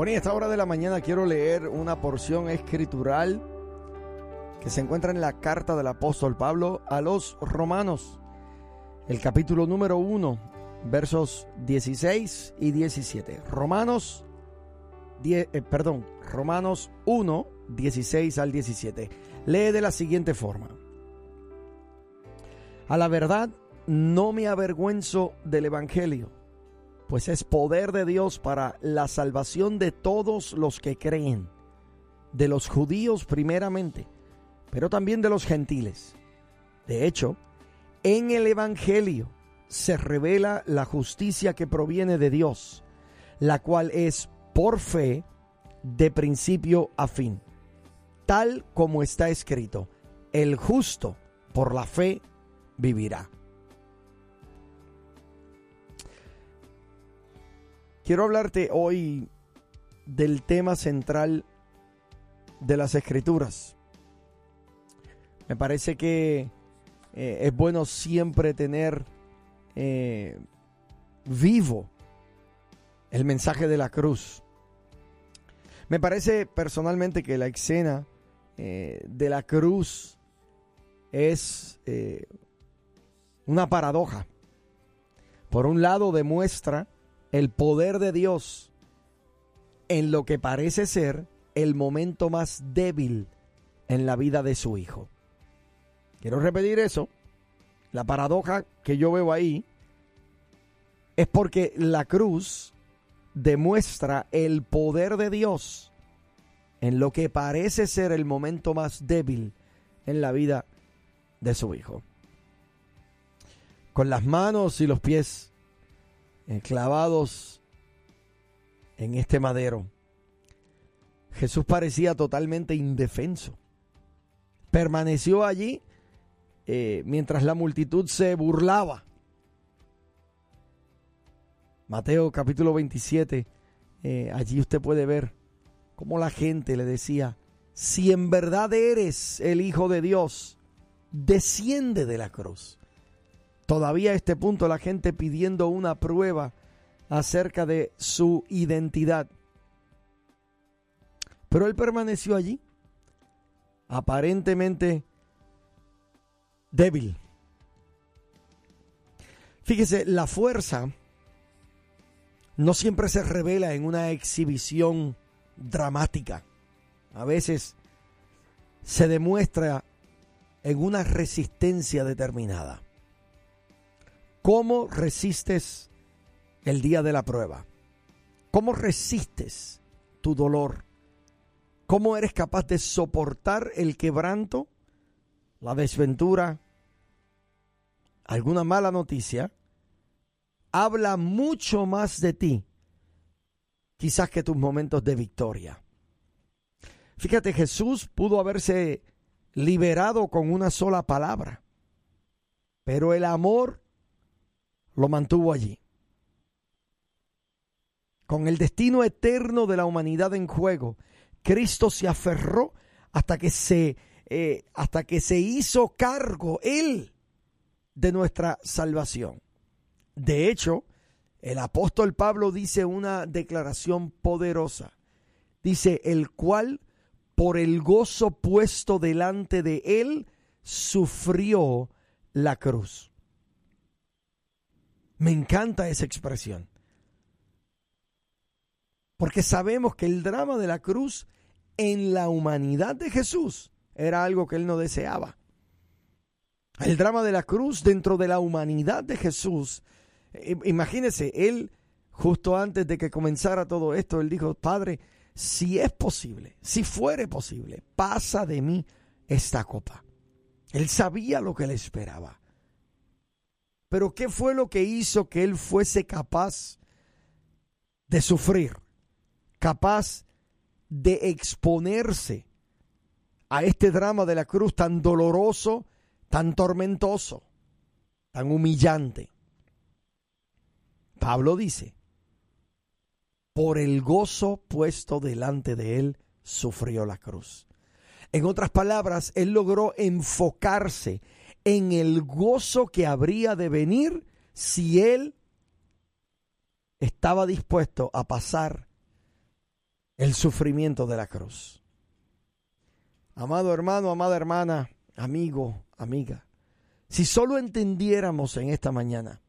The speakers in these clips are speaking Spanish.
Bueno, y a esta hora de la mañana quiero leer una porción escritural que se encuentra en la carta del apóstol Pablo a los romanos, el capítulo número 1, versos 16 y 17. Romanos, 10, eh, perdón, Romanos 1, 16 al 17. Lee de la siguiente forma. A la verdad, no me avergüenzo del Evangelio pues es poder de Dios para la salvación de todos los que creen, de los judíos primeramente, pero también de los gentiles. De hecho, en el Evangelio se revela la justicia que proviene de Dios, la cual es por fe de principio a fin, tal como está escrito, el justo por la fe vivirá. Quiero hablarte hoy del tema central de las escrituras. Me parece que eh, es bueno siempre tener eh, vivo el mensaje de la cruz. Me parece personalmente que la escena eh, de la cruz es una paradoja. Por un lado demuestra el poder de Dios en lo que parece ser el momento más débil en la vida de su hijo. Quiero repetir eso. La paradoja que yo veo ahí es porque la cruz demuestra el poder de Dios en lo que parece ser el momento más débil en la vida de su hijo. Con las manos y los pies clavados en este madero. Jesús parecía totalmente indefenso. Permaneció allí eh, mientras la multitud se burlaba. Mateo capítulo 27, eh, allí usted puede ver cómo la gente le decía, si en verdad eres el Hijo de Dios, desciende de la cruz. Todavía a este punto la gente pidiendo una prueba acerca de su identidad. Pero él permaneció allí, aparentemente débil. Fíjese, la fuerza no siempre se revela en una exhibición dramática. A veces se demuestra en una resistencia determinada. ¿Cómo resistes el día de la prueba? ¿Cómo resistes tu dolor? ¿Cómo eres capaz de soportar el quebranto, la desventura, alguna mala noticia? Habla mucho más de ti, quizás que tus momentos de victoria. Fíjate, Jesús pudo haberse liberado con una sola palabra, pero el amor lo mantuvo allí. Con el destino eterno de la humanidad en juego, Cristo se aferró hasta que se, eh, hasta que se hizo cargo Él de nuestra salvación. De hecho, el apóstol Pablo dice una declaración poderosa. Dice, el cual por el gozo puesto delante de Él sufrió la cruz. Me encanta esa expresión. Porque sabemos que el drama de la cruz en la humanidad de Jesús era algo que él no deseaba. El drama de la cruz dentro de la humanidad de Jesús. Imagínese, él justo antes de que comenzara todo esto, él dijo, Padre, si es posible, si fuere posible, pasa de mí esta copa. Él sabía lo que le esperaba. Pero ¿qué fue lo que hizo que él fuese capaz de sufrir? Capaz de exponerse a este drama de la cruz tan doloroso, tan tormentoso, tan humillante. Pablo dice, por el gozo puesto delante de él, sufrió la cruz. En otras palabras, él logró enfocarse en el gozo que habría de venir si él estaba dispuesto a pasar el sufrimiento de la cruz. Amado hermano, amada hermana, amigo, amiga, si solo entendiéramos en esta mañana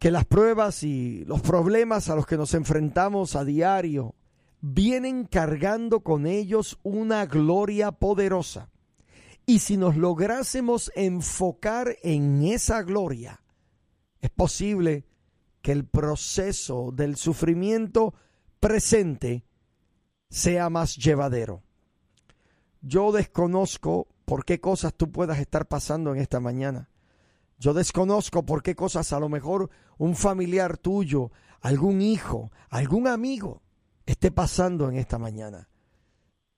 que las pruebas y los problemas a los que nos enfrentamos a diario vienen cargando con ellos una gloria poderosa. Y si nos lográsemos enfocar en esa gloria, es posible que el proceso del sufrimiento presente sea más llevadero. Yo desconozco por qué cosas tú puedas estar pasando en esta mañana. Yo desconozco por qué cosas a lo mejor un familiar tuyo, algún hijo, algún amigo esté pasando en esta mañana.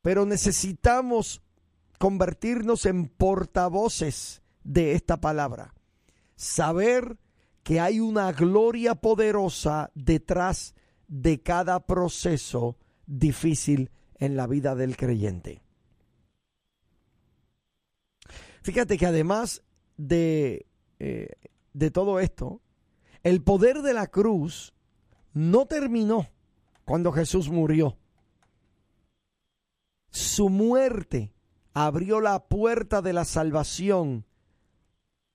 Pero necesitamos convertirnos en portavoces de esta palabra. Saber que hay una gloria poderosa detrás de cada proceso difícil en la vida del creyente. Fíjate que además de, eh, de todo esto, el poder de la cruz no terminó cuando Jesús murió. Su muerte abrió la puerta de la salvación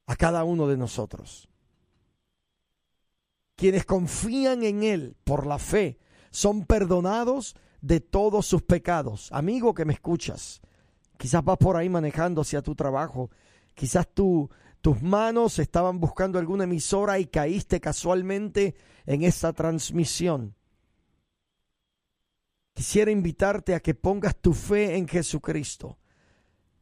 a cada uno de nosotros. Quienes confían en Él por la fe son perdonados de todos sus pecados. Amigo que me escuchas, Quizás vas por ahí manejando hacia tu trabajo. Quizás tus manos estaban buscando alguna emisora y caíste casualmente en esa transmisión. Quisiera invitarte a que pongas tu fe en Jesucristo.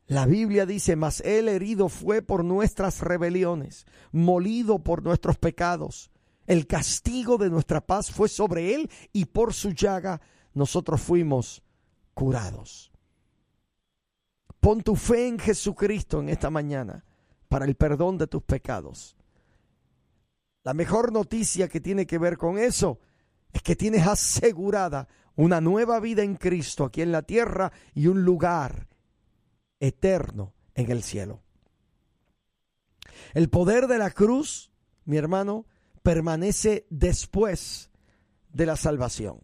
La Biblia dice, mas Él herido fue por nuestras rebeliones, molido por nuestros pecados. El castigo de nuestra paz fue sobre Él y por su llaga nosotros fuimos curados. Pon tu fe en Jesucristo en esta mañana para el perdón de tus pecados. La mejor noticia que tiene que ver con eso es que tienes asegurada una nueva vida en Cristo aquí en la tierra y un lugar eterno en el cielo. El poder de la cruz, mi hermano, permanece después de la salvación.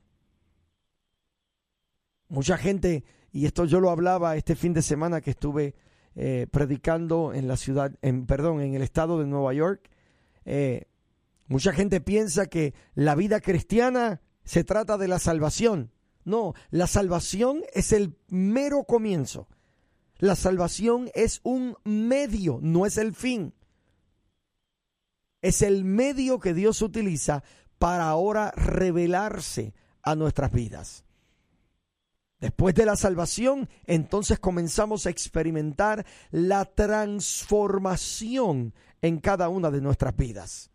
Mucha gente y esto yo lo hablaba este fin de semana que estuve eh, predicando en la ciudad, en, perdón, en el estado de Nueva York. Eh, mucha gente piensa que la vida cristiana se trata de la salvación. No, la salvación es el mero comienzo. La salvación es un medio, no es el fin. Es el medio que Dios utiliza para ahora revelarse a nuestras vidas. Después de la salvación, entonces comenzamos a experimentar la transformación en cada una de nuestras vidas.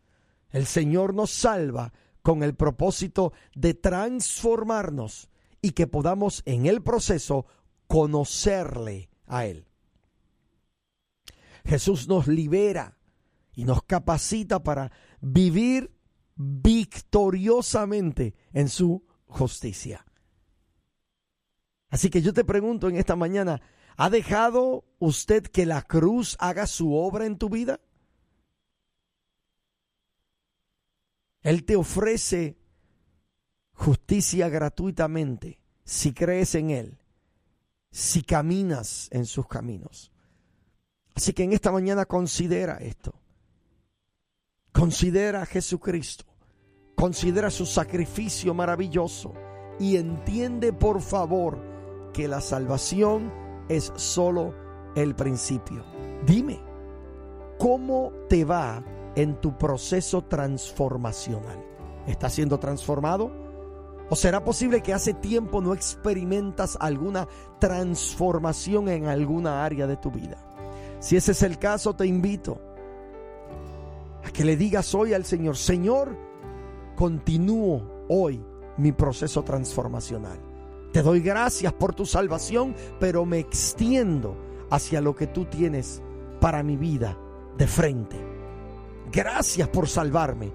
El Señor nos salva con el propósito de transformarnos y que podamos en el proceso conocerle a Él. Jesús nos libera y nos capacita para vivir victoriosamente en su justicia. Así que yo te pregunto en esta mañana, ¿ha dejado usted que la cruz haga su obra en tu vida? Él te ofrece justicia gratuitamente si crees en Él, si caminas en sus caminos. Así que en esta mañana considera esto. Considera a Jesucristo. Considera su sacrificio maravilloso. Y entiende por favor que la salvación es solo el principio. Dime, ¿cómo te va en tu proceso transformacional? ¿Estás siendo transformado? ¿O será posible que hace tiempo no experimentas alguna transformación en alguna área de tu vida? Si ese es el caso, te invito a que le digas hoy al Señor, Señor, continúo hoy mi proceso transformacional. Te doy gracias por tu salvación, pero me extiendo hacia lo que tú tienes para mi vida de frente. Gracias por salvarme,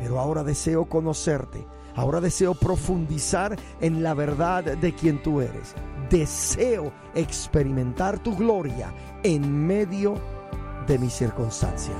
pero ahora deseo conocerte. Ahora deseo profundizar en la verdad de quien tú eres. Deseo experimentar tu gloria en medio de mi circunstancia.